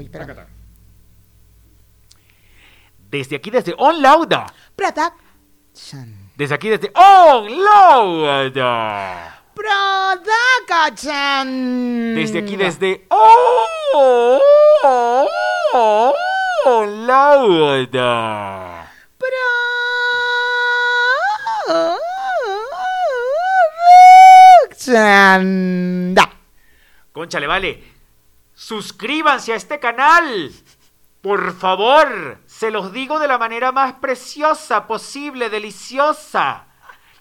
espera. Desde aquí, desde On Lauda. Production. Desde aquí, desde On Lauda. Production. Desde aquí, desde On Lauda. Production. Da. Conchale, vale. Suscríbanse a este canal. Por favor, se los digo de la manera más preciosa posible, deliciosa.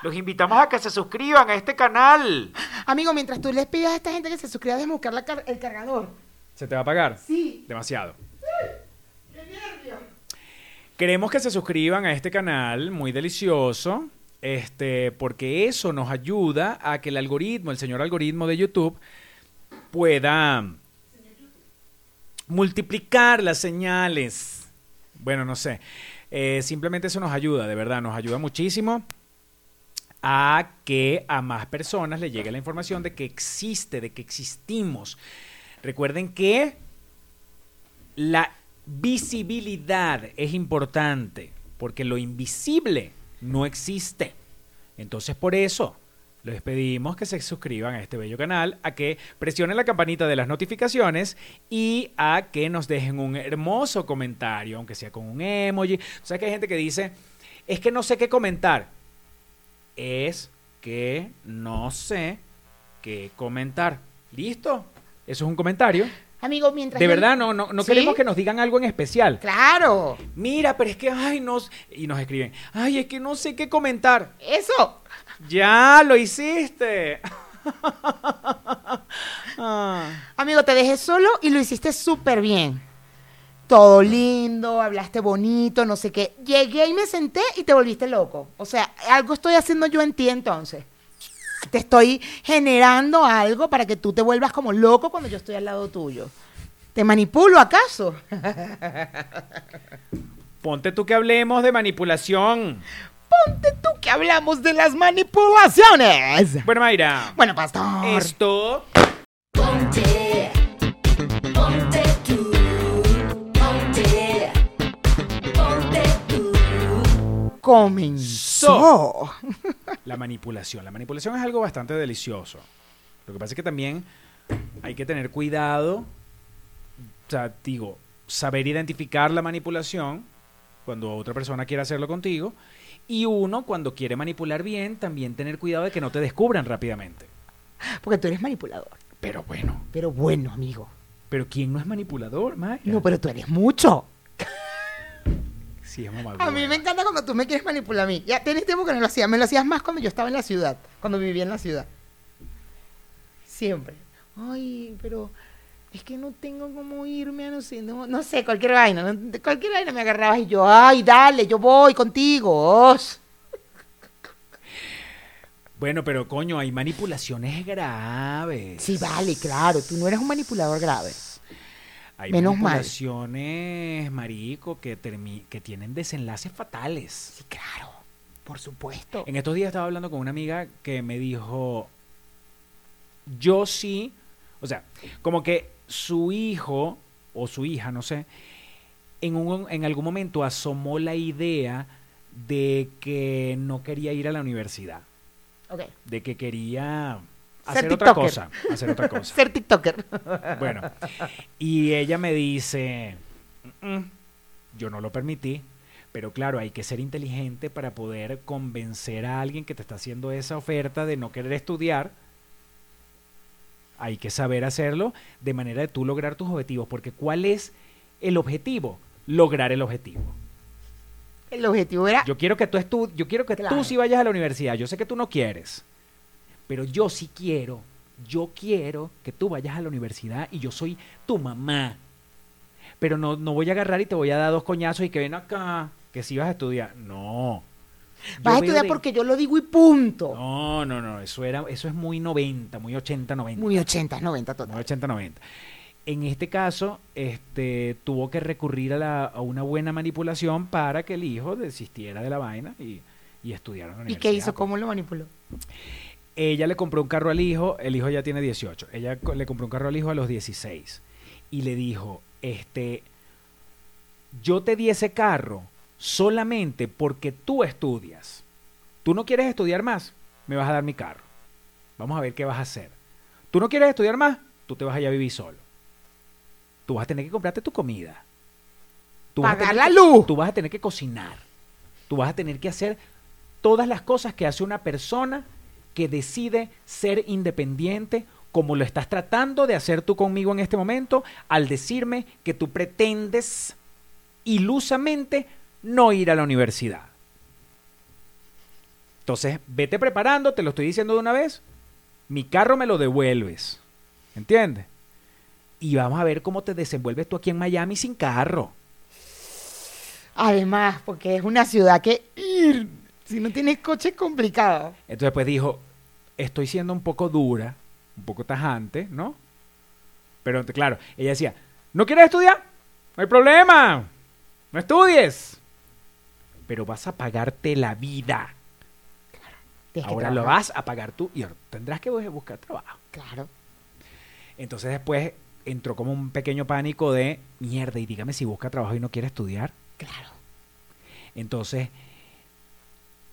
Los invitamos a que se suscriban a este canal. Amigo, mientras tú les pidas a esta gente que se suscriba, déjame buscar la car- el cargador. ¿Se te va a pagar? Sí. Demasiado. Queremos que se suscriban a este canal muy delicioso, este, porque eso nos ayuda a que el algoritmo, el señor algoritmo de YouTube, pueda multiplicar las señales. Bueno, no sé. Eh, simplemente eso nos ayuda, de verdad, nos ayuda muchísimo a que a más personas le llegue la información de que existe, de que existimos. Recuerden que la visibilidad es importante porque lo invisible no existe. Entonces por eso les pedimos que se suscriban a este bello canal, a que presionen la campanita de las notificaciones y a que nos dejen un hermoso comentario, aunque sea con un emoji. O sea que hay gente que dice, es que no sé qué comentar. Es que no sé qué comentar. ¿Listo? Eso es un comentario. Amigo, mientras. De verdad, no, no, no ¿Sí? queremos que nos digan algo en especial. Claro. Mira, pero es que, ay, nos... Y nos escriben, ay, es que no sé qué comentar. Eso. Ya lo hiciste. Ah. Amigo, te dejé solo y lo hiciste súper bien. Todo lindo, hablaste bonito, no sé qué. Llegué y me senté y te volviste loco. O sea, algo estoy haciendo yo en ti entonces. Te estoy generando algo para que tú te vuelvas como loco cuando yo estoy al lado tuyo. ¿Te manipulo acaso? Ponte tú que hablemos de manipulación. Ponte tú que hablamos de las manipulaciones. Bueno, Mayra. Bueno, pastor. Esto Ponte, ponte tú, ponte, ponte tú. comenzó. la manipulación. La manipulación es algo bastante delicioso. Lo que pasa es que también hay que tener cuidado. O sea, digo, saber identificar la manipulación cuando otra persona quiere hacerlo contigo. Y uno, cuando quiere manipular bien, también tener cuidado de que no te descubran rápidamente. Porque tú eres manipulador. Pero bueno, Pero bueno, amigo. pero ¿quién no es manipulador, Maya? No, pero tú eres mucho. Sí, es mamá. A mí me encanta cuando tú me quieres manipular a mí. Ya tienes tiempo que no lo hacías. Me lo hacías más cuando yo estaba en la ciudad. Cuando vivía en la ciudad. Siempre. Ay, pero es que no tengo cómo irme a no sé, no, no sé, cualquier vaina. no- cualquier vaina me agarrabas y yo, ay, dale, yo voy contigo. os". Bueno, pero coño, hay manipulaciones graves. Sí, vale, claro. Tú no eres un manipulador grave. Hay Menos mal. manipulaciones, marico, que, que tienen desenlaces fatales. Sí, claro. Por supuesto. En estos días estaba hablando con una amiga que me dijo, yo sí, o sea, como que su hijo o su hija, no sé, en, un, en algún momento asomó la idea de que no quería ir a la universidad, Ok. de que quería Ser hacer otra cosa, hacer otra cosa. Ser TikToker. Bueno, y ella me dice, "Mm, mm, yo no lo permití, pero claro, hay que ser inteligente para poder convencer a alguien que te está haciendo esa oferta de no querer estudiar. Hay que saber hacerlo de manera de tú lograr tus objetivos, porque ¿cuál es el objetivo? Lograr el objetivo. El objetivo era. Yo quiero que tú estu- yo quiero que Claro. tú sí vayas a la universidad. Yo sé que tú no quieres, pero yo sí quiero. Yo quiero que tú vayas a la universidad y yo soy tu mamá. Pero no, no voy a agarrar y te voy a dar dos coñazos y que ven acá, que si vas a estudiar. No. Vas a estudiar de- porque yo lo digo y punto. No, no, no. Eso, era, eso es muy 90, muy 80, 90. Muy 80, 90 Muy total. 80, 90. En este caso, este, tuvo que recurrir a, la- a una buena manipulación para que el hijo desistiera de la vaina y, y estudiara en la ¿Y universidad. qué hizo? pues. ¿Cómo lo manipuló? Ella le compró un carro al hijo, el hijo ya tiene 18. Ella le compró un carro al hijo a los 16. y le dijo, este, yo te di ese carro solamente porque tú estudias. Tú no quieres estudiar más, me vas a dar mi carro. Vamos a ver qué vas a hacer. Tú no quieres estudiar más, tú te vas allá a vivir solo. Tú vas a tener que comprarte tu comida. Tú vas a Pagar la que- luz. Tú vas a tener que cocinar. Tú vas a tener que hacer todas las cosas que hace una persona que decide ser independiente, como lo estás tratando de hacer tú conmigo en este momento, al decirme que tú pretendes ilusamente no ir a la universidad. Entonces, vete preparando, te lo estoy diciendo de una vez. Mi carro me lo devuelves. ¿Entiendes? Y vamos a ver cómo te desenvuelves tú aquí en Miami sin carro. Además, porque es una ciudad que ir, si no tienes coche es complicado. Entonces pues dijo, estoy siendo un poco dura, un poco tajante, ¿no? Pero claro, ella decía, ¿no quieres estudiar? No hay problema, no estudies. Pero vas a pagarte la vida. Tienes que Ahora lo vas a pagar tú y ahora tendrás que bu- buscar trabajo. Claro. Entonces después entró como un pequeño pánico de, mierda, y dígame si busca trabajo y no quiere estudiar. Claro. Entonces,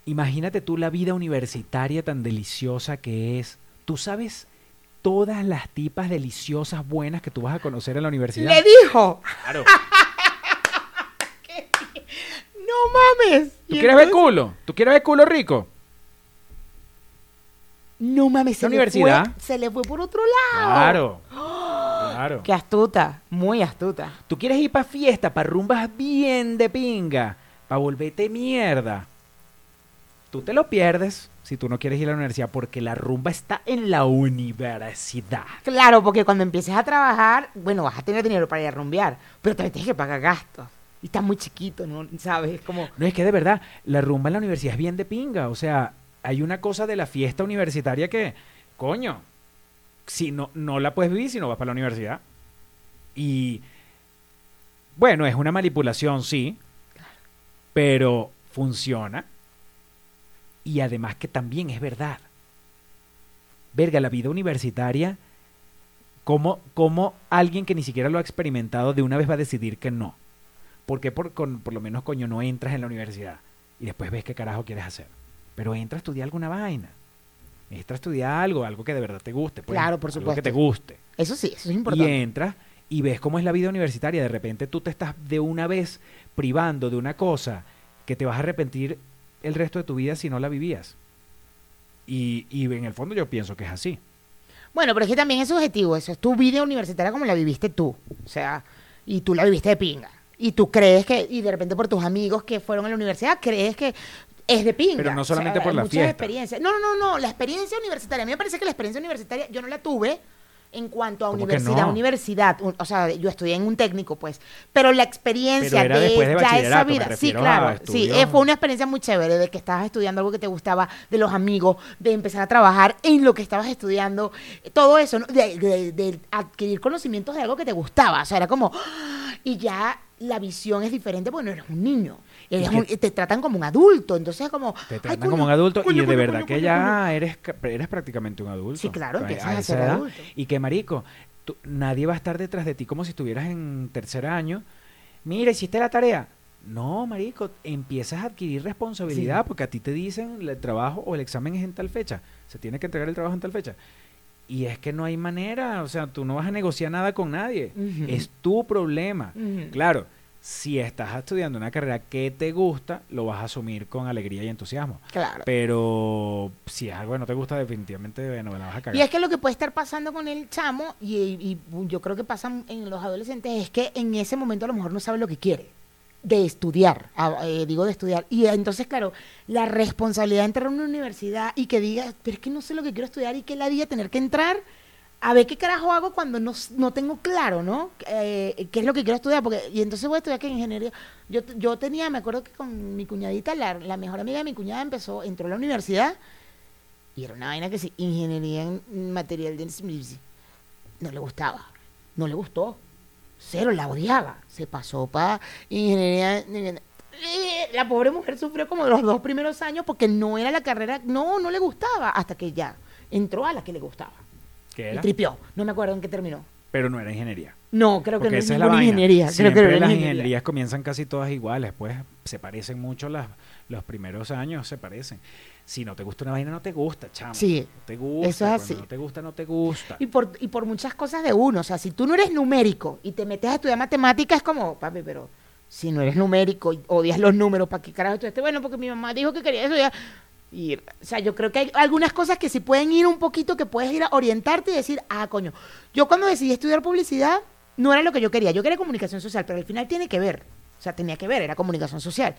imagínate tú la vida universitaria tan deliciosa que es. Tú sabes todas las tipas deliciosas buenas que tú vas a conocer en la universidad. Le dijo, Claro. no mames. ¿Tú quieres ver culo? ¿Tú quieres ver culo rico? No mames, se La le, universidad. fue, se le fue por otro lado. Claro. Claro. Qué astuta, muy astuta. ¿Tú quieres ir para fiesta, para rumbas bien de pinga, para volverte mierda? Tú te lo pierdes si tú no quieres ir a la universidad porque la rumba está en la universidad. Claro, porque cuando empieces a trabajar, bueno, vas a tener dinero para ir a rumbear, pero también tienes que pagar gastos. Y estás muy chiquito, ¿no? ¿Sabes? Es como, No, es que de verdad, la rumba en la universidad es bien de pinga. O sea, hay una cosa de la fiesta universitaria que, coño, si no, no la puedes vivir si no vas para la universidad. Y, bueno, es una manipulación, sí, pero funciona. Y además que también es verdad. Verga, la vida universitaria, ¿cómo, cómo alguien que ni siquiera lo ha experimentado de una vez va a decidir que no? ¿Por qué por, con- por lo menos, coño, no entras en la universidad y después ves qué carajo quieres hacer? Pero entra a estudiar alguna vaina. Entra a estudiar algo, algo que de verdad te guste. pues, Claro, por algo supuesto. que te guste. eso sí, eso es Y importante. entras y ves cómo es la vida universitaria. De repente tú te estás de una vez privando de una cosa que te vas a arrepentir el resto de tu vida si no la vivías. Y, y en el fondo yo pienso que es así. Bueno, pero es que también es subjetivo, eso es tu vida universitaria como la viviste tú. O sea, y tú la viviste de pinga. Y tú crees que, y de repente por tus amigos que fueron a la universidad, crees que es de pinga. Pero no O sea, solamente por la fiesta. experiencias. No, no, no, no, la experiencia universitaria. A mí me parece que la experiencia universitaria yo no la tuve en cuanto a ¿Cómo que universidad, no? universidad. Un- O sea, yo estudié en un técnico, pues. Pero la experiencia Pero era de, ya esa vida. Sí, claro. Sí, eh, fue una experiencia muy chévere de que estabas estudiando algo que te gustaba, de los amigos, de empezar a trabajar en lo que estabas estudiando, todo eso, ¿no? de, de- de adquirir conocimientos de algo que te gustaba. O sea, era como. Y ya la visión es diferente porque no eres un niño. Eres un- te tratan como un adulto. Entonces es como. Te "Ay, tratan coño, como un adulto coño, y de coño, verdad que ya coño". eres, eres prácticamente un adulto. Sí, claro, empiezas a ser edad. adulto. Y que, marico, tú- nadie va a estar detrás de ti como si estuvieras en tercer año. Mira, hiciste la tarea. No, marico, empiezas a adquirir responsabilidad Sí. porque a ti te dicen el trabajo o el examen es en tal fecha. Se tiene que entregar el trabajo en tal fecha. Y es que no hay manera, o sea, tú no vas a negociar nada con nadie. Ujú. Es tu problema. Ujú. Claro, si estás estudiando una carrera que te gusta, lo vas a asumir con alegría y entusiasmo. Claro. Pero si es algo que no te gusta, definitivamente bueno, la vas a cagar. Y es que lo que puede estar pasando con el chamo, y, y yo creo que pasa en los adolescentes, es que en ese momento a lo mejor no sabe lo que quiere de estudiar, eh, digo de estudiar. Y entonces, claro, la responsabilidad de entrar a una universidad y que diga, pero es que no sé lo que quiero estudiar y que la diga tener que entrar a ver qué carajo hago cuando no, no tengo claro, ¿no? Eh, ¿Qué es lo que quiero estudiar? Porque, y entonces voy a estudiar que ingeniería. Yo, yo tenía, me acuerdo que con mi cuñadita, la, la mejor amiga de mi cuñada empezó, entró a la universidad y era una vaina que sí, ingeniería en material de... No le gustaba, no le gustó. Cero, la odiaba. Se pasó para ingeniería... La pobre mujer sufrió como los dos primeros años porque no era la carrera, no, no le gustaba, hasta que ya entró a la que le gustaba. ¿Qué Y tripió. No me acuerdo en qué terminó. pero no era ingeniería. No, creo que no es esa es la ninguna vaina. ingeniería. Creo Siempre que no es las ingeniería. ingenierías comienzan casi todas iguales, pues se parecen mucho las, los primeros años, se parecen. Si no te gusta una vaina, no te gusta, chamo. Sí, No te gusta. eso es así. No te gusta, no te gusta. Y por, y por muchas cosas de uno. O sea, si tú no eres numérico y te metes a estudiar matemáticas, es como, papi, pero si no eres numérico y odias los números, ¿para qué carajo estudiaste? Bueno, porque mi mamá dijo que quería estudiar. Y, o sea, yo creo que hay algunas cosas que sí pueden ir un poquito, que puedes ir a orientarte y decir, ah, coño. Yo cuando decidí estudiar publicidad, no era lo que yo quería. Yo quería comunicación social, pero al final tiene que ver. O sea, tenía que ver, era comunicación social.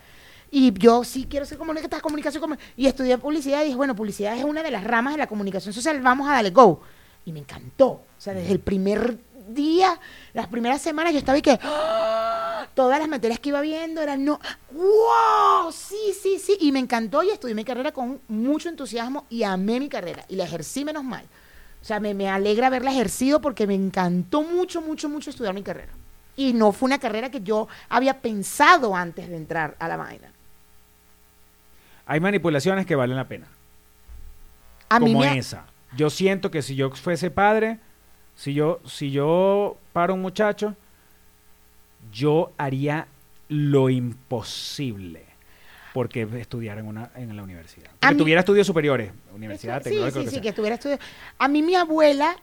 Y yo sí quiero ser comunicador, comunicación, comu- y estudié publicidad y dije, bueno, publicidad es una de las ramas de la comunicación social, vamos a darle go. Y me encantó. O sea, desde el primer día, las primeras semanas, yo estaba y que ¡ah! todas las materias que iba viendo eran no, wow, sí, sí, sí. Y me encantó y estudié mi carrera con mucho entusiasmo y amé mi carrera y la ejercí menos mal. O sea, me, me alegra haberla ejercido porque me encantó mucho, mucho, mucho estudiar mi carrera. Y no fue una carrera que yo había pensado antes de entrar a la vaina. Hay manipulaciones que valen la pena. A mí como me, esa. Yo siento que si yo fuese padre, si yo, si yo paro un muchacho, yo haría lo imposible porque estudiara en, una, en la universidad. A Que mí- tuviera estudios superiores, universidad, Sí, tecnológica, sí, que sí, que estuviera estudiando. A mí mi abuela,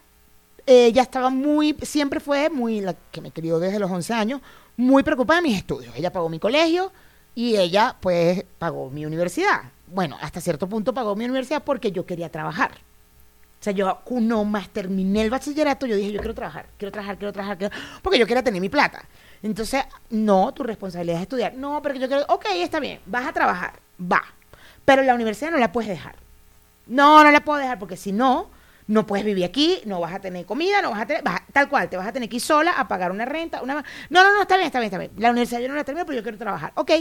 eh, ya estaba muy, siempre fue muy, la que me crió desde los 11 años, muy preocupada de mis estudios. Ella pagó mi colegio y ella, pues, pagó mi universidad. Bueno, hasta cierto punto pagó mi universidad porque yo quería trabajar. O sea, yo no más terminé el bachillerato, yo dije, yo quiero trabajar, quiero trabajar, quiero trabajar, quiero- porque yo quería tener mi plata. Entonces, no, tu responsabilidad es estudiar. No, pero yo quiero, ok, está bien, vas a trabajar, va. Pero la universidad no la puedes dejar. No, no la puedo dejar porque si no, no puedes vivir aquí, no vas a tener comida, no vas a tener, tal cual, te vas a tener que ir sola a pagar una renta, una... No, no, no, está bien, está bien, está bien. La universidad yo no la termino, pero yo quiero trabajar. Ok,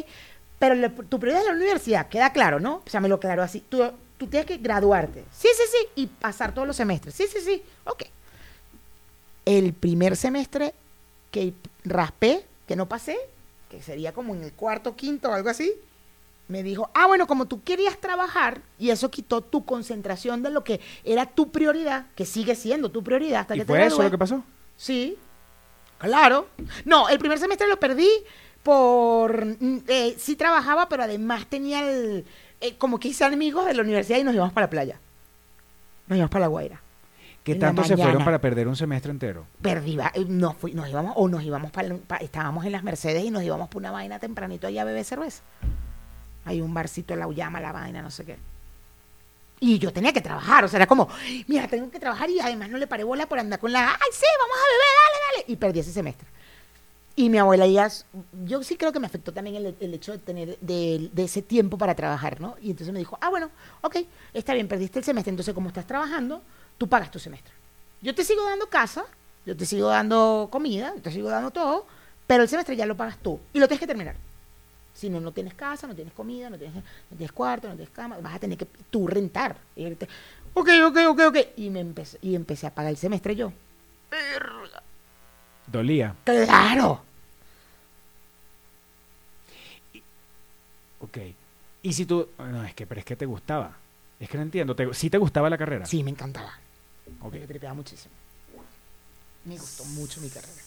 pero tu prioridad es la universidad, queda claro, ¿no? O sea, me lo claro así. Tú, tú tienes que graduarte. Sí, sí, sí, y pasar todos los semestres. Sí, sí, sí, ok. El primer semestre que raspé, que no pasé, que sería como en el cuarto, quinto o algo así, me dijo, ah, bueno, como tú querías trabajar y eso quitó tu concentración de lo que era tu prioridad, que sigue siendo tu prioridad hasta ¿Y que te fue eso gradúes". lo que pasó? Sí, claro. No, el primer semestre lo perdí por... mm, eh, sí trabajaba, pero además tenía el... eh, como que hice amigos de la universidad y nos íbamos para la playa. Nos íbamos para la Guaira. ¿Qué tanto se fueron para perder un semestre entero? Perdí, eh, nos, fui- nos íbamos, o nos íbamos para, estábamos en las Mercedes y nos íbamos por una vaina tempranito allá a beber cerveza. Hay un barcito en la Ullama, la vaina, no sé qué. Y yo tenía que trabajar, o sea, era como, mira, tengo que trabajar y además no le paré bola por andar con la, ay, sí, vamos a beber, dale, dale. Y perdí ese semestre. Y mi abuela ya, yo sí creo que me afectó también el, el hecho de tener de, de ese tiempo para trabajar, ¿no? Y entonces me dijo, ah, bueno, ok, está bien, perdiste el semestre, entonces como estás trabajando, tú pagas tu semestre. Yo te sigo dando casa, yo te sigo dando comida, yo te sigo dando todo, pero el semestre ya lo pagas tú y lo tienes que terminar. Si no, no tienes casa, no tienes comida, no tienes, no tienes cuarto, no tienes cama, vas a tener que tú rentar. Y él te- ok, ok, ok, ok. Y, me empecé, y empecé a pagar el semestre yo. Dolía. ¡Claro! Ok. Y si tú... No, es que, pero es que te gustaba. Es que no entiendo. ¿Te, ¿Sí te gustaba la carrera? Sí, me encantaba. Ok. Me tripeaba muchísimo. Me gustó mucho mi carrera.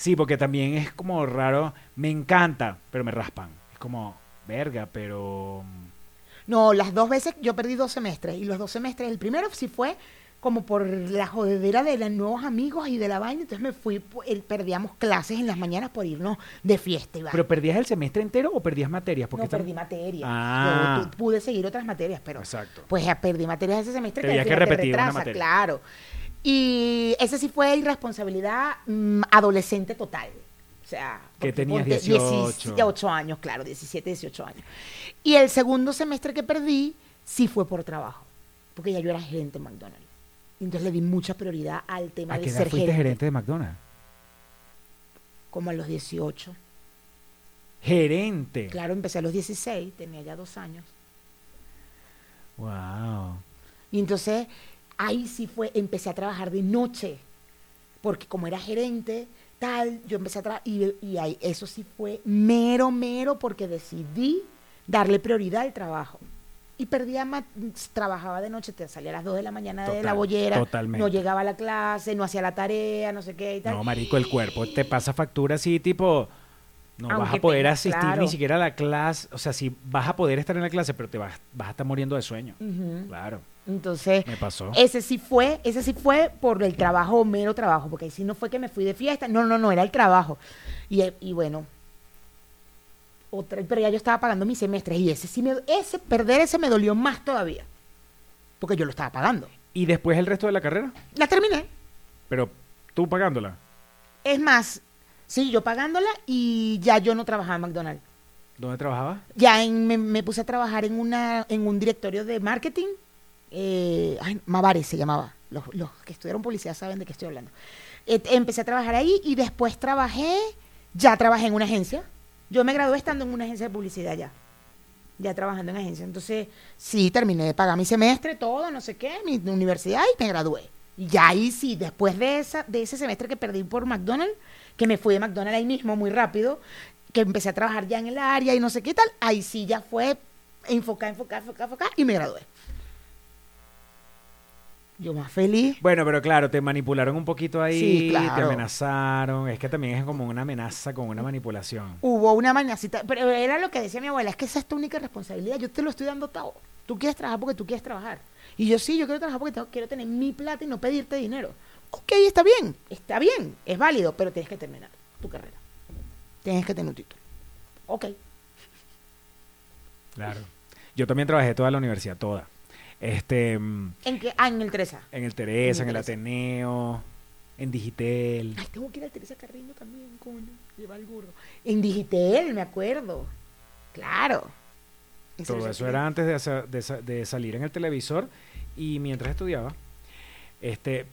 Sí, porque también es como raro. Me encanta, pero me raspan. Es como, verga, pero... No, las dos veces yo perdí dos semestres. Y los dos semestres, el primero sí fue como por la jodedera de los nuevos amigos y de la vaina. Entonces me fui, perdíamos clases en las mañanas por irnos de fiesta vaina. ¿Pero perdías el semestre entero o perdías materias? Porque no perdí materias. Ah. Pude seguir otras materias, pero Exacto. pues ya perdí materias ese semestre Tenías que te repetir una materia. Claro. Y ese sí fue irresponsabilidad mm, adolescente total. O sea, Que tenías ponte 18. 18 años, claro, 17, 18 años. Y el segundo semestre que perdí sí fue por trabajo, porque ya yo era gerente en McDonald's. Y Entonces le di mucha prioridad al tema ¿A de qué edad ser fuiste gerente, gerente de McDonald's? Como a los 18. Gerente. Claro, empecé a los 16, tenía ya dos años. Wow. Y entonces ahí sí fue, empecé a trabajar de noche, porque como era gerente, tal, yo empecé a trabajar, y, y ahí, eso sí fue mero, mero, porque decidí darle prioridad al trabajo. y perdía más, trabajaba de noche, te salía a las 2 de la mañana de la bollera, totalmente. no llegaba a la clase, no hacía la tarea, no sé qué y tal. No, marico, el cuerpo te pasa factura así, tipo, no vas a poder asistir claro. ni siquiera a la clase. O sea, sí vas a poder estar en la clase, pero te vas, vas a estar muriendo de sueño. Claro, Entonces, me pasó. ese sí fue, ese sí fue por el trabajo, mero trabajo, porque ahí sí no fue que me fui de fiesta, no, no, no, era el trabajo. Y, y bueno, otra, pero ya yo estaba pagando mis semestres y ese sí me, ese, perder ese me dolió más todavía, porque yo lo estaba pagando. ¿Y después el resto de la carrera? La terminé. Pero tú pagándola. Es más, sí, yo pagándola y ya yo no trabajaba en McDonald's. ¿Dónde trabajabas? Ya en- me, me puse a trabajar en una en un directorio de marketing. Eh, ay, se llamaba. Los, que estudiaron publicidad saben de qué estoy hablando. Empecé a trabajar ahí y después trabajé, ya trabajé en una agencia. Yo me gradué estando en una agencia de publicidad ya. Ya trabajando en agencia. Entonces, sí, terminé de pagar mi semestre, todo, no sé qué, mi universidad y me gradué. Y ahí sí, después de, esa, de ese semestre que perdí por McDonald's, que me fui de McDonald's ahí mismo muy rápido, que empecé a trabajar ya en el área y no sé qué tal, ahí sí ya fue enfocar, enfocar, enfocar, enfocar y me gradué. Yo más feliz. Bueno, pero claro, te manipularon un poquito ahí, Sí, te claro. amenazaron. Es que también es como una amenaza con una manipulación. Hubo una mañacita, pero era lo que decía mi abuela, es que esa es tu única responsabilidad, yo te lo estoy dando todo. Tú quieres trabajar porque tú quieres trabajar. Y yo sí, yo quiero trabajar porque tengo- quiero tener mi plata y no pedirte dinero. Ok, está bien, está bien, es válido, pero tienes que terminar tu carrera. Tienes que tener un título. Ok. Claro. Yo también trabajé toda la universidad, toda. Este, mm, ¿En qué? Ah, en el Teresa. en el Teresa, en el Teresa. Ateneo, en Digitel. Ay, tengo que ir al Teresa Carreño también, coño. Lleva el gorro. En Digitel, me acuerdo. Claro. Todo eso era antes de, sa- de sa- de salir en el televisor y mientras estudiaba. Este,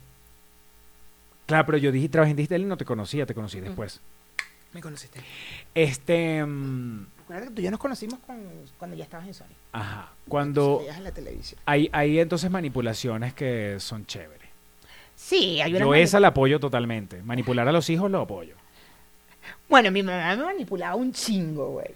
claro, pero yo dije, trabajé en Digital y no te conocía, te conocí después. Me conociste. Este, mm, Recuerda que tú y yo nos conocimos con- cuando ya estabas en Sony. ajá, cuando en la televisión. hay, hay entonces manipulaciones que son chéveres. Sí, hay una Yo esa la apoyo totalmente. Manipular a los hijos lo apoyo. Bueno, mi mamá me manipulaba un chingo, güey.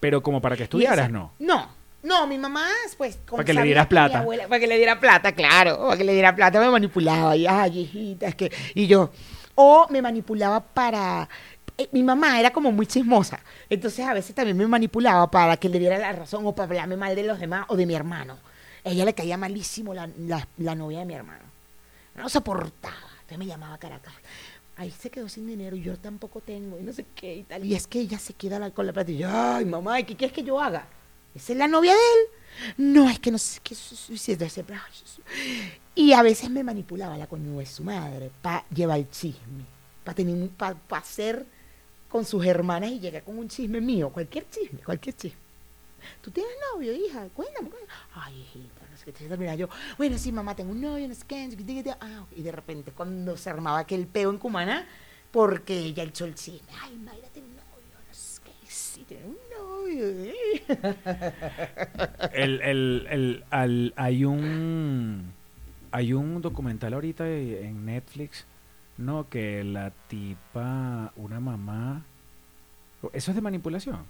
Pero como para que estudiaras, esa- no. No, no, mi mamá, pues... con Para que le dieras plata. abuela- para que le diera plata, claro. Para que le diera plata me manipulaba. Y, ay, hijita, es que... Y yo... O me manipulaba para... eh, mi mamá era como muy chismosa. Entonces a veces también me manipulaba para que le diera la razón o para hablarme mal de los demás o de mi hermano. A ella le caía malísimo la, la- novia de mi hermano. No soportaba. Entonces me llamaba Caracas. Ahí se quedó sin dinero y yo tampoco tengo y no sé qué y tal. Y es que ella se queda con la plata y yo, ay, mamá, ¿y qué quieres que yo haga? ¿Esa es la novia de él? No, es que no sé qué Y a veces me manipulaba la coño de su madre para llevar el chisme, para para hacer con sus hermanas y llegar con un chisme mío, cualquier chisme, cualquier chisme. ¿Tú tienes novio, hija? Cuéntame. Ay, hijita, no sé qué. Entonces, mira, yo, bueno, sí, mamá, tengo un novio, no sé qué. Ah, y de repente, cuando se armaba aquel peo en Cumaná, porque ella echó el chisme. Ay, Mayra tiene un novio, no sé qué. Sí, tiene un novio. ¿eh? El, el, el, hay un hay un documental ahorita en Netflix, no, que la tipa, una mamá, eso es de manipulación.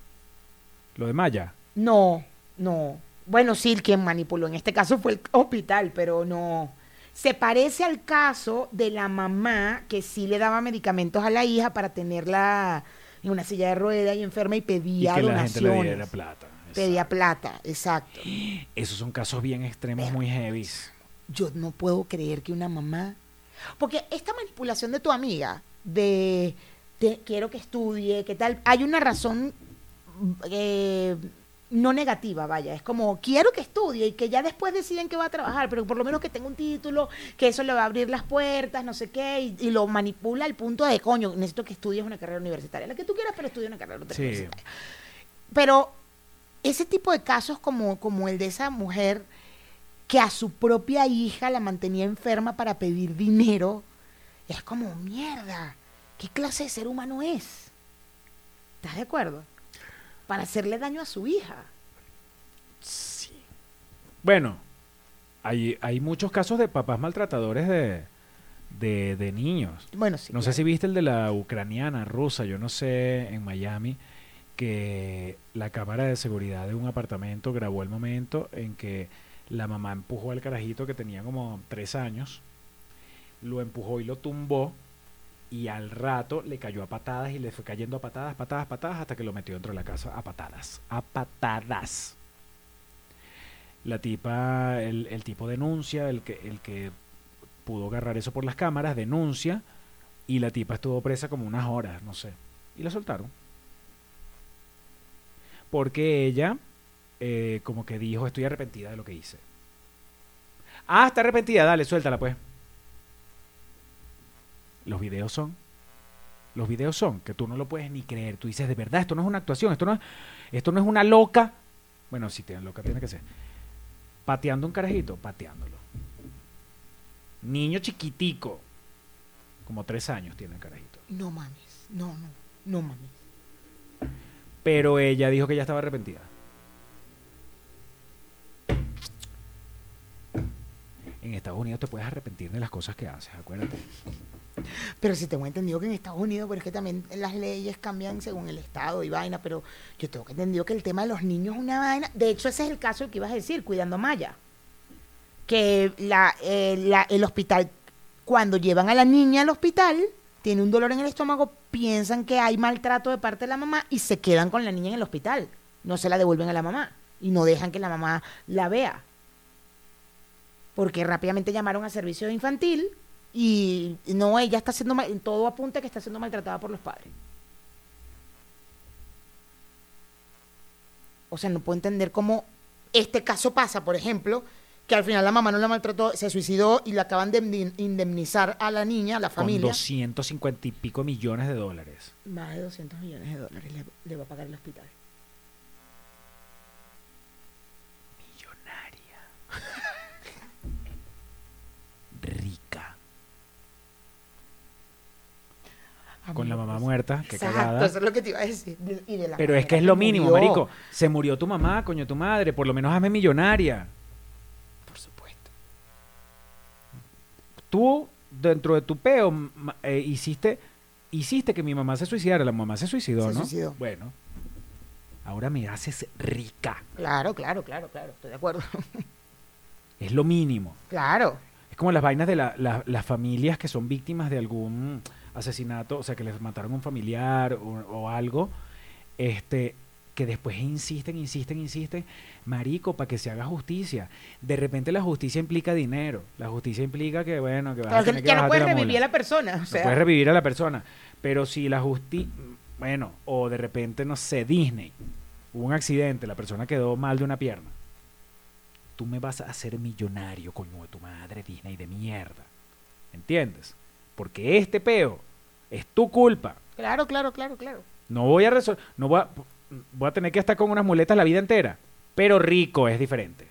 Lo de Maya. No, no. Bueno, sí, quien manipuló en este caso fue el hospital, pero no. Se parece al caso de la mamá que sí le daba medicamentos a la hija para tenerla en una silla de ruedas y enferma y Y pedía que la gente le donaciones. diera plata. pedía Exacto. plata, exacto. Esos son casos bien extremos, muy heavy. Yo no puedo creer que una mamá... Porque esta manipulación de tu amiga, de, de quiero que estudie, que tal, hay una razón eh, no negativa, vaya. Es como, quiero que estudie y que ya después deciden que va a trabajar, pero por lo menos que tenga un título, que eso le va a abrir las puertas, no sé qué, y, y lo manipula al punto de, coño, necesito que estudies una carrera universitaria. La que tú quieras, pero estudia una carrera Sí. universitaria. Pero ese tipo de casos como, como el de esa mujer que a su propia hija la mantenía enferma para pedir dinero, es como mierda. ¿Qué clase de ser humano es? ¿Estás de acuerdo? Para hacerle daño a su hija. Bueno, hay, hay muchos casos de papás maltratadores de, de, de niños. Bueno, sí. No sé si viste el de la ucraniana, rusa, yo no sé, en Miami, que la cámara de seguridad de un apartamento grabó el momento en que la mamá empujó al carajito que tenía como tres años, lo empujó y lo tumbó y al rato le cayó a patadas y le fue cayendo a patadas, patadas, patadas hasta que lo metió dentro de la casa a patadas, a patadas. La tipa, el, el tipo denuncia, el que, el que pudo agarrar eso por las cámaras, denuncia y la tipa estuvo presa como unas horas, no sé. Y la soltaron. Porque ella eh, como que dijo, estoy arrepentida de lo que hice. Ah, está arrepentida, dale, suéltala pues. Los videos son. Los videos son que tú no lo puedes ni creer. Tú dices, de verdad, esto no es una actuación, esto no es, esto no es una loca. Bueno, si tiene loca, tiene que ser. Pateando un carajito, pateándolo. Niño chiquitico. Como tres años tiene el carajito. No mames. No, no. No mames. Pero ella dijo que ya estaba arrepentida. En Estados Unidos te puedes arrepentir de las cosas que haces, acuérdate. Pero si tengo entendido que en Estados Unidos, pero es que también las leyes cambian según el estado y vaina, pero yo tengo entendido que el tema de los niños es una vaina. De hecho, ese es el caso que ibas a decir, cuidando a Maya. Que la, eh, la- el hospital, cuando llevan a la niña al hospital, tiene un dolor en el estómago, piensan que hay maltrato de parte de la mamá y se quedan con la niña en el hospital. No se la devuelven a la mamá y no dejan que la mamá la vea. Porque rápidamente llamaron a servicio infantil y no, ella está siendo, mal- todo apunta que está siendo maltratada por los padres. O sea, no puedo entender cómo este caso pasa, por ejemplo, que al final la mamá no la maltrató, se suicidó y le acaban de indem- indemnizar a la niña, a la Con familia. 250 y pico millones de dólares. Más de 200 millones de dólares le, le va a pagar el hospital. Millonaria. Rica. Con la mamá muerta, qué Exacto, cagada. eso es lo que te iba a decir. De- y de la Pero es que es lo que mínimo, murió. marico. Se murió tu mamá, coño, tu madre. Por lo menos hazme millonaria. Por supuesto. Tú, dentro de tu peo, eh, hiciste, hiciste que mi mamá se suicidara. La mamá se suicidó, Se ¿no? suicidó. Bueno. Ahora me haces rica. Claro, claro, claro, claro. Estoy de acuerdo. Es lo mínimo. claro. Es como las vainas de la- la- las familias que son víctimas de algún asesinato, o sea, que les mataron a un familiar o, o algo, este, que después insisten, insisten, insisten, marico, para que se haga justicia. De repente la justicia implica dinero. La justicia implica que, bueno, que vas a Claro, que tener que ya no puedes la revivir a la persona. O No puedes revivir a la persona. Pero si la justicia, bueno, o de repente, no sé, Disney, hubo un accidente, la persona quedó mal de una pierna. Tú me vas a hacer millonario, coño de tu madre, Disney de mierda. ¿Entiendes? Porque este peo es tu culpa. claro, claro, claro, claro. No voy a resolver, no voy a, voy a tener que estar con unas muletas la vida entera. Pero rico es diferente.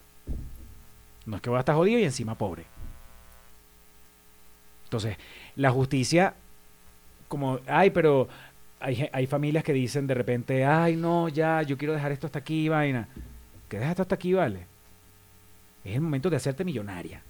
No es que voy a estar jodido y encima pobre. Entonces, la justicia, como, ay, pero hay, hay familias que dicen de repente, ay, no, ya, yo quiero dejar esto hasta aquí, vaina. ¿Qué dejas esto hasta aquí, vale? Es el momento de hacerte millonaria.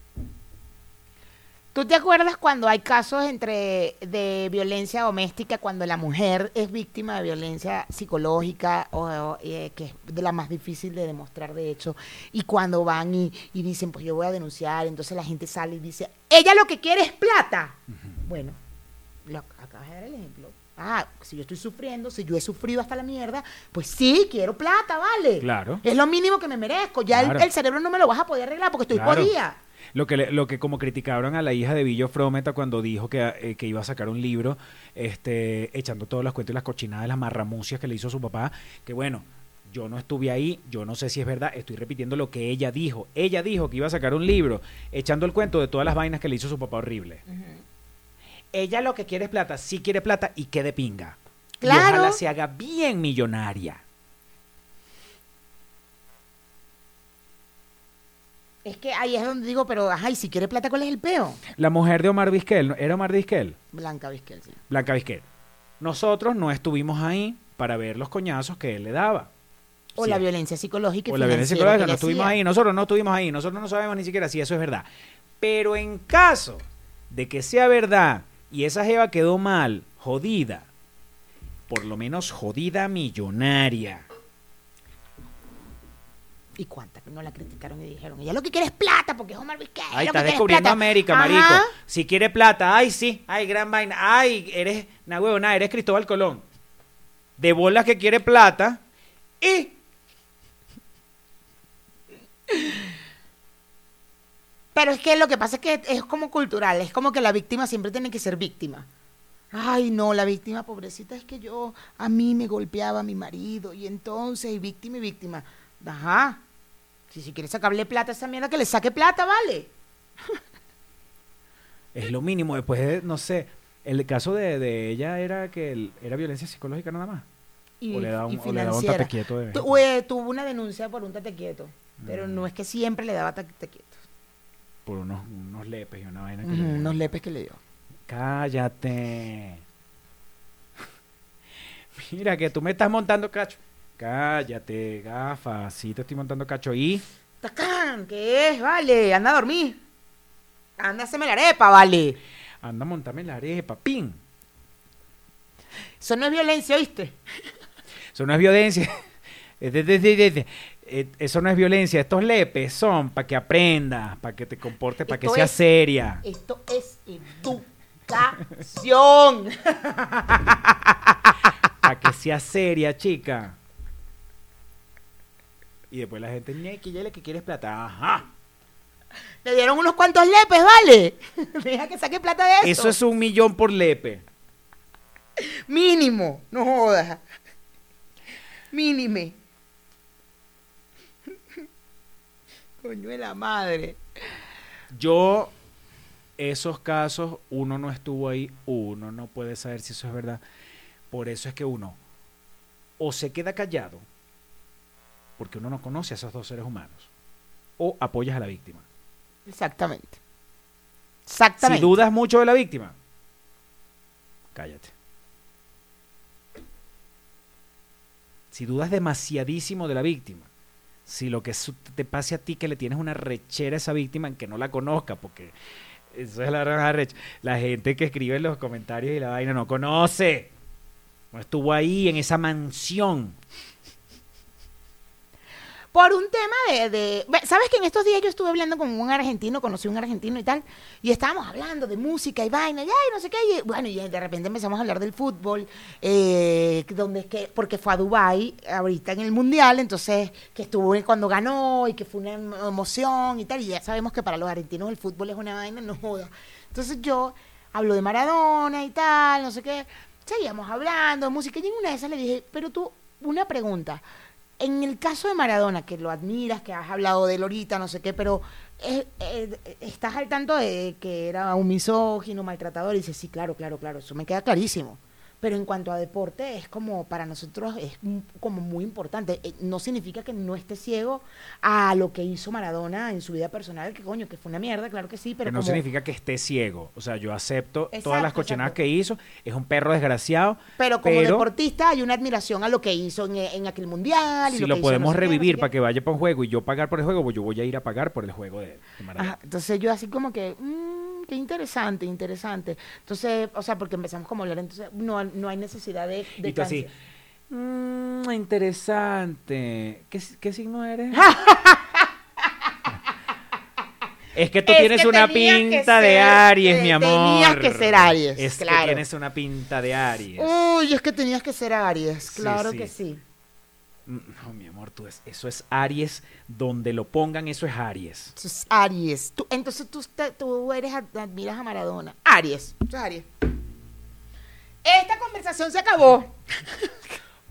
¿Tú te acuerdas cuando hay casos entre de violencia doméstica cuando la mujer es víctima de violencia psicológica o, o, eh, que es de la más difícil de demostrar de hecho y cuando van y, y dicen pues yo voy a denunciar entonces la gente sale y dice ella lo que quiere es plata bueno lo acabas de dar el ejemplo ah si yo estoy sufriendo si yo he sufrido hasta la mierda pues sí quiero plata vale Claro. es lo mínimo que me merezco ya el- Claro. el, cerebro no me lo vas a poder arreglar porque estoy Claro. jodida Lo que, lo que como criticaron a la hija de Billo Frometa cuando dijo que, eh, que iba a sacar un libro, este, echando todos los cuentos y las cochinadas, las marramucias que le hizo su papá, que bueno, yo no estuve ahí, yo no sé si es verdad, estoy repitiendo lo que ella dijo. Ella dijo que iba a sacar un libro, echando el cuento de todas las vainas que le hizo su papá horrible. Ella lo que quiere es plata, sí quiere plata y que de pinga. Y Claro. ojalá se haga bien millonaria. Es que ahí es donde digo, pero ajá, y si quiere plata, ¿cuál es el peo? La mujer de Omar Vizquel. ¿era Omar Vizquel? Blanca Vizquel, sí. Blanca Vizquel. Nosotros no estuvimos ahí para ver los coñazos que él le daba. O Sí. la violencia psicológica. y O la violencia psicológica, no estuvimos hacía. ahí, nosotros no estuvimos ahí, nosotros no sabemos ni siquiera si eso es verdad. Pero en caso de que sea verdad y esa jeva quedó mal, jodida, por lo menos jodida millonaria. ¿Y cuántas no la criticaron y dijeron? Ella lo que quiere es plata porque es Omar Vizquel. Ay, lo estás que quiere es descubriendo plata". América, Ajá. marico. Si quiere plata, ay, sí, ay, gran vaina. Ay, eres, na huevo, nada, eres Cristóbal Colón. De bolas que quiere plata y Pero es que lo que pasa es que es como cultural, es como que la víctima siempre tiene que ser víctima. Ay, no, la víctima pobrecita es que yo, a mí me golpeaba mi marido y entonces, y víctima y víctima. Ajá. Si, si quiere sacarle plata a esa mierda, que le saque plata, vale. es lo mínimo. Después, de, no sé, el caso de, de ella era que el- era violencia psicológica nada más. Y, o le da un, un tate quieto de Tu- eh, tuvo una denuncia por un tate quieto, pero Mm. no es que siempre le daba tate quieto. por unos, unos lepes y una vaina que le dieron. unos lepes que le dio. Cállate. Mira que tú me estás montando cacho. Cállate, gafa. Sí, te estoy montando cacho. Y ¡Tacán! ¿Qué es? Vale, anda a dormir. Anda, haceme la arepa, vale. anda a montarme la arepa. ¡Pin! Eso no es violencia, ¿oíste? Eso no es violencia. Eh, de- de- de- de- de. Eh, Eso no es violencia. Estos lepes son para que aprendas, para que te comportes, para que seas es- seria. Esto es educación. Para que seas seria, chica. Y después la gente, ñequi, ya le que quieres plata. Ajá. Le dieron unos cuantos lepes, ¿vale? Deja que saque plata de eso. Eso es un millón por lepe. Mínimo. No jodas. Mínime. Coño de la madre. Yo, esos casos, uno no estuvo ahí, uno no puede saber si eso es verdad. Por eso es que uno o se queda callado, porque uno no conoce a esos dos seres humanos, o apoyas a la víctima. Exactamente. Exactamente. Si dudas mucho de la víctima, cállate. Si dudas demasiadísimo de la víctima, si lo que te pase a ti que le tienes una rechera a esa víctima en que no la conozca, porque eso es la gran. La gente que escribe en los comentarios y la vaina no conoce. No estuvo ahí en esa mansión. Por un tema de, de- ¿Sabes que en estos días yo estuve hablando con un argentino, conocí a un argentino y tal, y estábamos hablando de música y vaina, y ay, no sé qué, y bueno, y de repente empezamos a hablar del fútbol, eh, donde es que, porque fue a Dubai ahorita en el Mundial, entonces, que estuvo cuando ganó y que fue una em- emoción y tal, y ya sabemos que para los argentinos el fútbol es una vaina, no joda. Entonces yo hablo de Maradona y tal, no sé qué, seguíamos hablando de música, y en una de esas le dije, pero tú, una pregunta, en el caso de Maradona, que lo admiras, que has hablado de él ahorita, no sé qué, pero eh, eh, estás al tanto de que era un misógino, maltratador, y dices, sí, claro, claro, claro, eso me queda clarísimo. Pero en cuanto a deporte, es como, para nosotros es como muy importante. Eh, No significa que no esté ciego a lo que hizo Maradona en su vida personal, que coño, que fue una mierda, claro que sí, pero Pero no como- significa que esté ciego. O sea, yo acepto todas las cochinadas exacto. que hizo. Es un perro desgraciado. pero como pero- deportista hay una admiración a lo que hizo en, en aquel mundial. y si lo, podemos no revivir qué. para que vaya para un juego y yo pagar por el juego, pues yo voy a ir a pagar por el juego de, de Maradona. Ajá, entonces yo así como que, mm, qué interesante, interesante. Entonces, o sea, porque empezamos como a hablar, entonces no, no hay necesidad de... de y tú así, "Mm, interesante. ¿Qué, si- qué signo eres? es que tú Es tienes que una pinta de Aries, mi amor. tenías que ser Aries, Es claro. que tienes una pinta de Aries. Uy, es que tenías que ser Aries, claro sí. que sí. Mm, No, mi amor, tú es, eso es Aries. Donde lo pongan, eso es Aries. Eso es Aries. Tú- entonces tú, tú eres, ad- admiras a Maradona. Aries, eso es Aries. Esta conversación se acabó.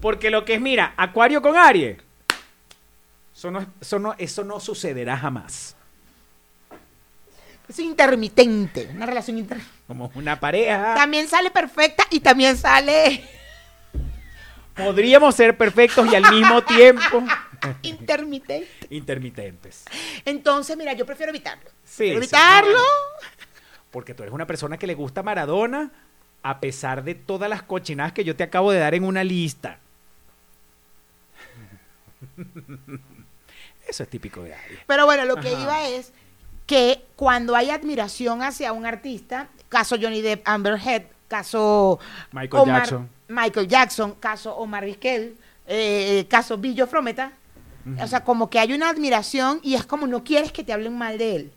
Porque lo que es, mira, Acuario con Aries. Eso no, eso no, eso no sucederá jamás. Es intermitente, una relación intermitente. Como una pareja. También sale perfecta y también sale Podríamos ser perfectos y al mismo tiempo intermitente. intermitentes. Entonces, mira, yo prefiero evitarlo. Sí, Prefiero evitarlo. Porque tú eres una persona que le gusta Maradona a pesar de todas las cochinadas que yo te acabo de dar en una lista. Eso es típico de Aries. Pero bueno, lo que Ajá. iba es que cuando hay admiración hacia un artista, caso Johnny Depp, Amber Heard, caso Michael Jackson. Michael Jackson, caso Omar Vizquel, eh, caso Billo Frometa. O sea, como que hay una admiración y es como no quieres que te hablen mal de él.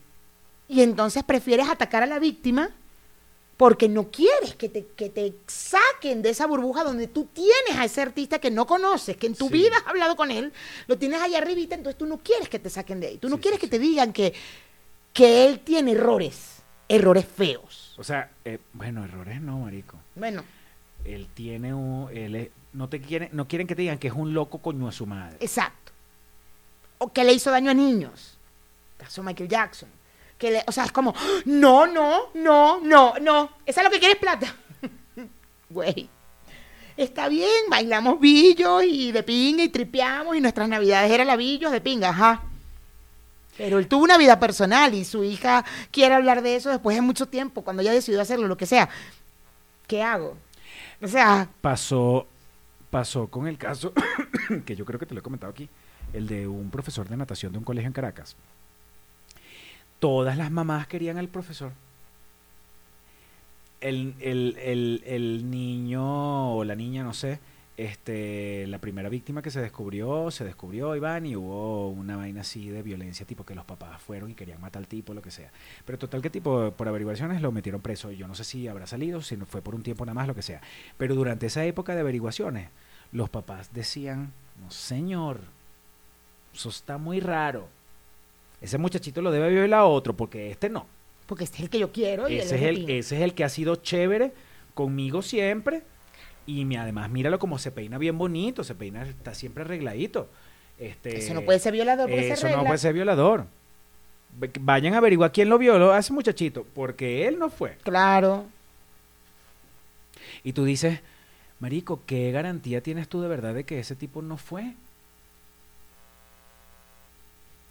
Y entonces prefieres atacar a la víctima porque no quieres que te, que te saquen de esa burbuja donde tú tienes a ese artista que no conoces, que en tu Sí. vida has hablado con él, lo tienes allá arribita, entonces tú no quieres que te saquen de ahí. Tú no Sí, quieres sí, que te digan que, que él tiene errores, errores feos. O sea, eh, bueno, errores no, marico. Bueno, Él tiene un... Él es- no te quieren, no quieren que te digan que es un loco coño a su madre. exacto. O que le hizo daño a niños. Caso Michael Jackson. Que le, o sea, es como, no, no, no, no, no. Esa es lo que quieres plata. Güey. Está bien, bailamos billos y de pinga y tripeamos y nuestras navidades eran la billos de pinga, ajá. Pero él tuvo una vida personal y su hija quiere hablar de eso después de mucho tiempo, cuando ella decidió hacerlo, lo que sea. ¿Qué hago? O sea, Pasó, pasó con el caso, que yo creo que te lo he comentado aquí, el de un profesor de natación de un colegio en Caracas. Todas las mamás querían al profesor. El, el- el- el niño o la niña, no sé, este, la primera víctima que se descubrió, se descubrió Iván y hubo una vaina así de violencia, tipo que los papás fueron y querían matar al tipo, lo que sea. Pero total que tipo, por averiguaciones lo metieron preso. Yo no sé si habrá salido, si no fue por un tiempo nada más, lo que sea. Pero durante esa época de averiguaciones, los papás decían, no señor, eso está muy raro. Ese muchachito lo debe violar a otro, porque este no. porque este es el que yo quiero y Ese es, el, pinga. ese es el que ha sido chévere conmigo siempre. Y me, además, míralo como se peina bien bonito, se peina, está siempre arregladito. Este, Eso no puede ser violador porque se Eso no puede ser violador. Vayan a averiguar quién lo violó a ese muchachito, porque él no fue. Claro. Y tú dices, Marico, ¿qué garantía tienes tú de verdad de que ese tipo no fue?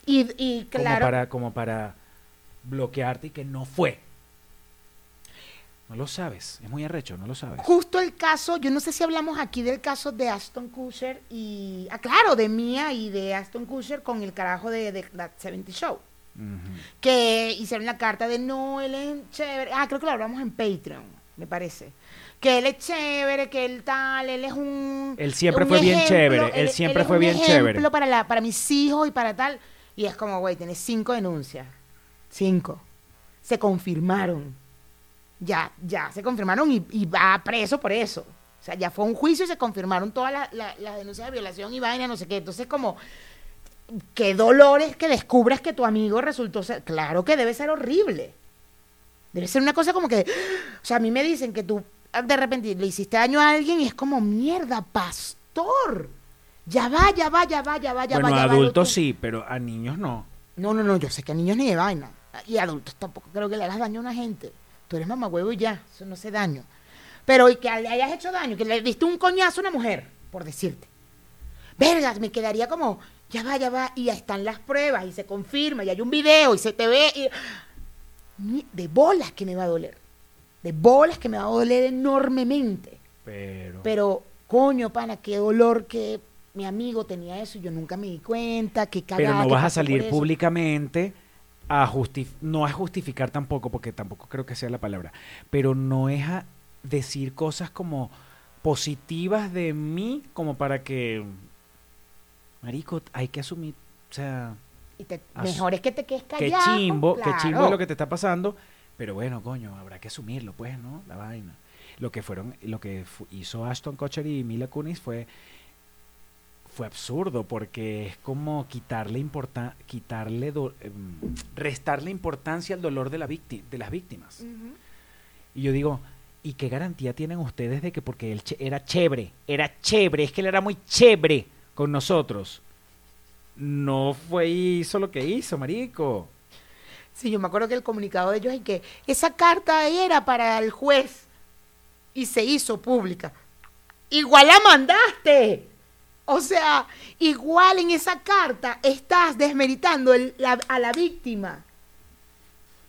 Y, y Como claro, para, como para bloquearte y que no fue. No lo sabes, es muy arrecho, no lo sabes. justo el caso, yo no sé si hablamos aquí del caso de Aston Kutcher y, ah, claro, de Mia y de Aston Kutcher con el carajo de, de That 70 Show. Que hicieron la carta de no, él es chévere. Ah, creo que lo hablamos en Patreon, me parece. Que él es chévere, que él tal, él es un. Él siempre un fue bien chévere, él siempre fue un bien chévere. ejemplo para, la, para mis hijos y para tal. Y es como, güey, tienes cinco denuncias. Cinco. Se confirmaron. Ya, ya, se confirmaron y, va preso por eso. O sea, ya fue un juicio y se confirmaron todas la- la- las denuncias de violación y vaina, no sé qué. Entonces, como, qué dolores que descubras que tu amigo resultó ser. Claro que debe ser horrible. Debe ser una cosa como que. O sea, a mí me dicen que tú de repente le hiciste daño a alguien y es como, mierda, pastor. Ya va, ya va, ya va, ya va, ya bueno, va. va, adultos sí, pero a niños no. No, no, no, yo sé que a niños ni de vaina. Y a adultos tampoco creo que le hagas daño a una gente. Tú eres mamagüevo y ya, eso no hace daño. Pero y que le hayas hecho daño, que le diste un coñazo a una mujer, por decirte. Verga, me quedaría como, ya va, ya va, y ya están las pruebas, y se confirma, y hay un video, y se te ve, y... De bolas que me va a doler. De bolas que me va a doler enormemente. Pero, Pero, coño, pana, qué dolor que mi amigo tenía eso y yo nunca me di cuenta, qué cagada. pero no vas a salir públicamente a justificar, no a justificar tampoco, porque tampoco creo que sea la palabra, pero no es a decir cosas como positivas de mí como para que, marico, hay que asumir, o sea, Y te- mejor es que te quedes qué callado. chimbo, qué claro. chimbo es lo que te está pasando, pero bueno, coño, habrá que asumirlo, pues, ¿no? La vaina. Lo que fueron, lo que hizo Ashton Kutcher y Mila Kunis fue fue absurdo porque es como quitarle importa, quitarle do- em, restarle importancia al dolor de la vícti- de las víctimas. Y yo digo, ¿y qué garantía tienen ustedes de que porque él era chévere, era chévere, es que él era muy chévere con nosotros? No fue hizo lo que hizo, marico. Sí, yo me acuerdo que el comunicado de ellos es que esa carta era para el juez y se hizo pública. Igual la mandaste. O sea, igual en esa carta estás desmeritando a la víctima.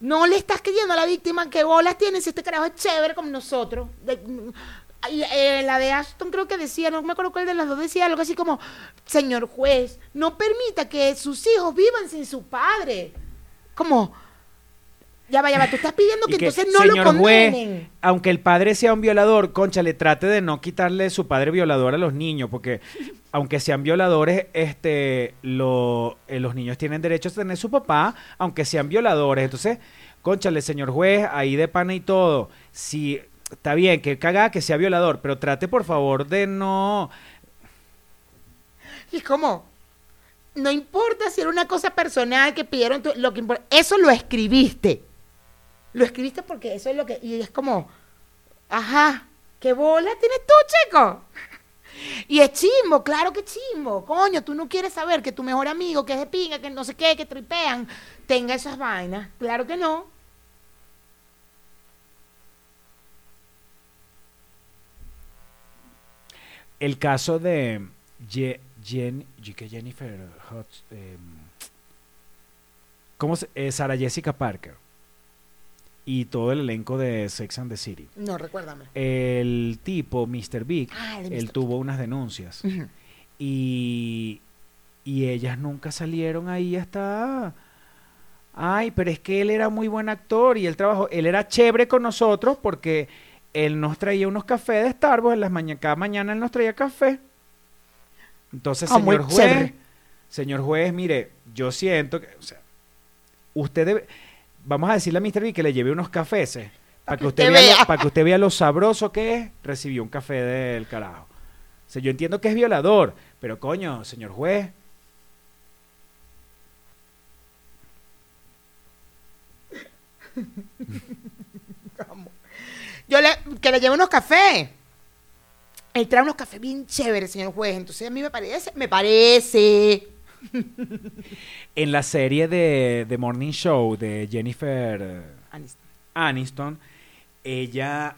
No le estás creyendo a la víctima que bolas tienes si este carajo es chévere como nosotros. Eh, la de Ashton creo que decía, no me acuerdo cuál de las dos decía, algo así como, señor juez, no permita que sus hijos vivan sin su padre. Como, Ya va, ya va. Tú estás pidiendo que, entonces no lo señor juez, condenen. aunque el padre sea un violador, concha, le trate de no quitarle su padre violador a los niños, porque aunque sean violadores, este, lo- eh, los niños tienen derecho a tener su papá, aunque sean violadores. Entonces, conchale, señor juez, ahí de pana y todo. Si está bien, que cagada que sea violador, pero trate por favor de no. Y es como, no importa si era una cosa personal que pidieron, tú- lo que importa, eso lo escribiste. Lo escribiste porque eso es lo que, y es como, ajá, ¿qué bola tienes tú, chico? Y es chimbo, claro que chimbo. Coño, tú no quieres saber que tu mejor amigo, que es de pinga, que no sé qué, que tripean, tenga esas vainas. Claro que no. El caso de Ye- Jen, Jennifer Hudson, em, ¿cómo se, eh, Sarah Jessica Parker y todo el elenco de Sex and the City. No, recuérdame. El tipo, Mr. Big, Ah, él Mr. tuvo unas denuncias y, y ellas nunca salieron ahí hasta... Ay, pero es que él era muy buen actor y él trabajó, él era chévere con nosotros porque él nos traía unos cafés de Starbucks en las mañanas, cada mañana él nos traía café. Entonces, Ah, señor juez, chévere. señor juez, mire, yo siento que, o sea, usted debe, vamos a decirle a Mr. B que le lleve unos cafés, eh, para que usted, vea, lo- para que usted vea lo sabroso que es, recibió un café del carajo. O sea, yo entiendo que es violador, pero coño, señor juez, Yo le, que le lleve unos cafés. Él trae unos cafés bien chéveres, señor juez. Entonces a mí me parece, me parece. en la serie de The Morning Show de Jennifer Aniston. Aniston, ella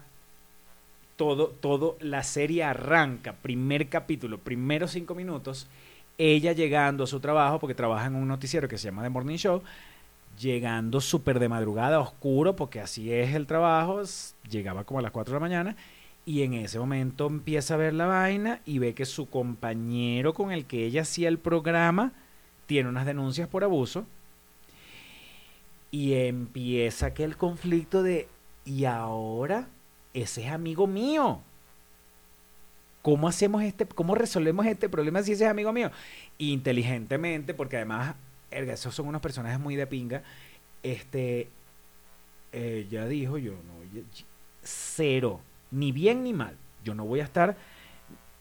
todo, todo, la serie arranca, primer capítulo, primeros cinco minutos, ella llegando a su trabajo, porque trabaja en un noticiero que se llama The Morning Show, llegando súper de madrugada, oscuro, porque así es el trabajo, llegaba como a las 4 de la mañana, y en ese momento empieza a ver la vaina y ve que su compañero con el que ella hacía el programa tiene unas denuncias por abuso, y empieza aquel conflicto de, y ahora ese es amigo mío. ¿Cómo hacemos este, cómo resolvemos este problema si ese es amigo mío? Inteligentemente, porque además, esos son unos personajes muy de pinga. Este, ya dijo yo, no, cero, ni bien ni mal. Yo no voy a estar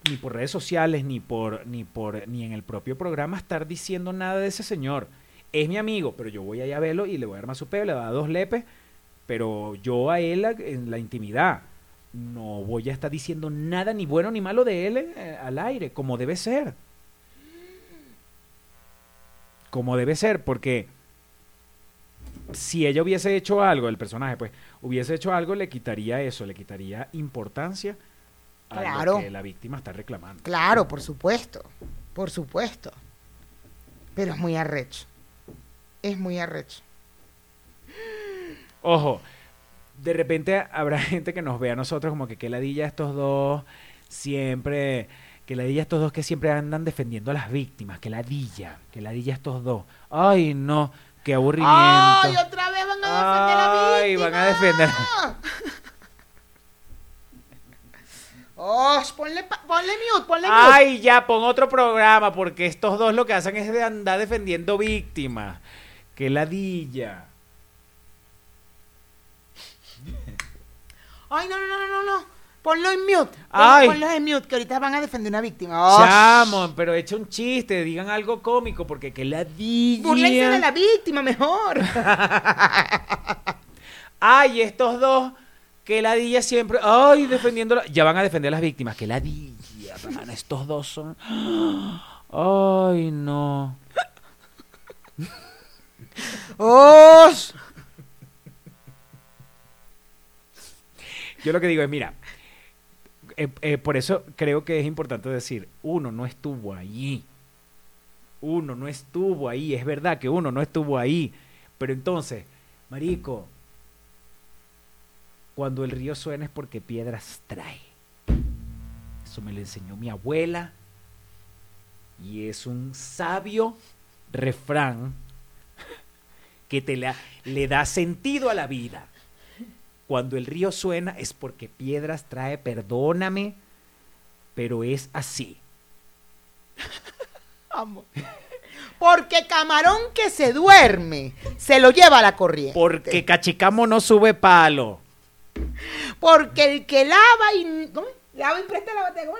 ni por redes sociales, ni por, ni por, ni en el propio programa estar diciendo nada de ese señor. Es mi amigo, pero yo voy allá a verlo y le voy a armar su peo, le voy a dar dos lepes, pero yo a él en la intimidad no voy a estar diciendo nada ni bueno ni malo de él eh, al aire, como debe ser. Como debe ser, porque si ella hubiese hecho algo, el personaje, pues, hubiese hecho algo, le quitaría eso, le quitaría importancia a Claro. lo que la víctima está reclamando. Claro, por supuesto. Por supuesto. Pero es muy arrecho. Es muy arrecho. Ojo, de repente habrá gente que nos vea a nosotros como que qué ladilla estos dos siempre, que ladilla estos dos que siempre andan defendiendo a las víctimas, que ladilla, que ladilla estos dos. Ay, no, qué aburrimiento. ¡Ay, otra vez van a defender a la Ay, van a defender. ¡Oh, ponle, mute, ponle mute! Ay, ya, pon otro programa, porque estos dos lo que hacen es de andar defendiendo víctimas. Qué ladilla. Ay, no, no, no, no, no. Ponlo en mute. Ay. Ponlo en mute, que ahorita van a defender una víctima. ¡Oh! Chamo, pero echa un chiste, digan algo cómico, porque qué ladilla. Búrlense de la víctima, mejor. Ay, estos dos, que ladilla siempre. Ay, defendiendo. la- Ya van a defender a las víctimas. Que ladilla, pana, Estos dos son. Ay, no. ¡Oh! Yo lo que digo es, mira, eh, eh, por eso creo que es importante decir, uno no estuvo ahí. Uno no estuvo ahí. Es verdad que uno no estuvo ahí. Pero entonces, Marico, cuando el río suena es porque piedras trae. Eso me lo enseñó mi abuela. Y es un sabio refrán que te le da sentido a la vida. Cuando el río suena es porque piedras trae, perdóname, pero es así. Amo. Porque camarón que se duerme, se lo lleva a la corriente. Porque cachicamo no sube palo. Porque el que lava y... ¿Cómo? Lava y presta la batea.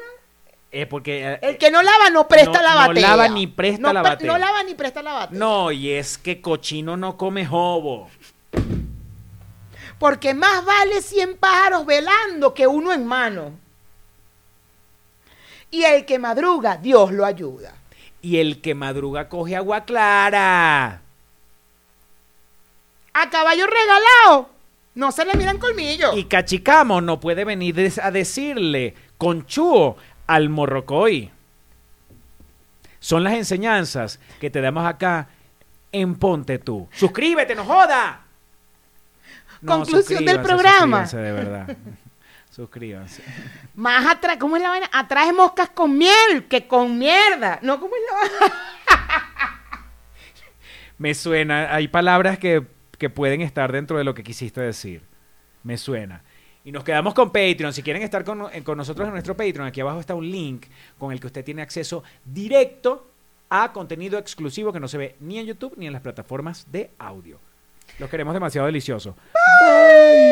Es porque... eh, El que no lava no presta No- la no batea. lava ni presta No la batea. No lava ni presta la batea. No, y es que cochino no come jobo. Porque más vale 100 pájaros velando que uno en mano. Y el que madruga, Dios lo ayuda. Y el que madruga coge agua clara. A caballo regalado, no se le miran colmillos. Y Cachicamo no puede venir a decirle conchúo al morrocoy. Son las enseñanzas que te damos acá en Ponte tú. Suscríbete, no joda. Conclusión del programa. suscríbanse, de verdad. suscríbanse. Más atrás, ¿cómo es la vaina? Atrae moscas con miel que con mierda. No, ¿cómo es la vaina? Me suena, hay palabras que, que pueden estar dentro de lo que quisiste decir. Me suena. Y nos quedamos con Patreon. Si quieren estar con, eh, con nosotros en nuestro Patreon, aquí abajo está un link con el que usted tiene acceso directo a contenido exclusivo que no se ve ni en YouTube ni en las plataformas de audio. Los queremos demasiado delicioso. Bye.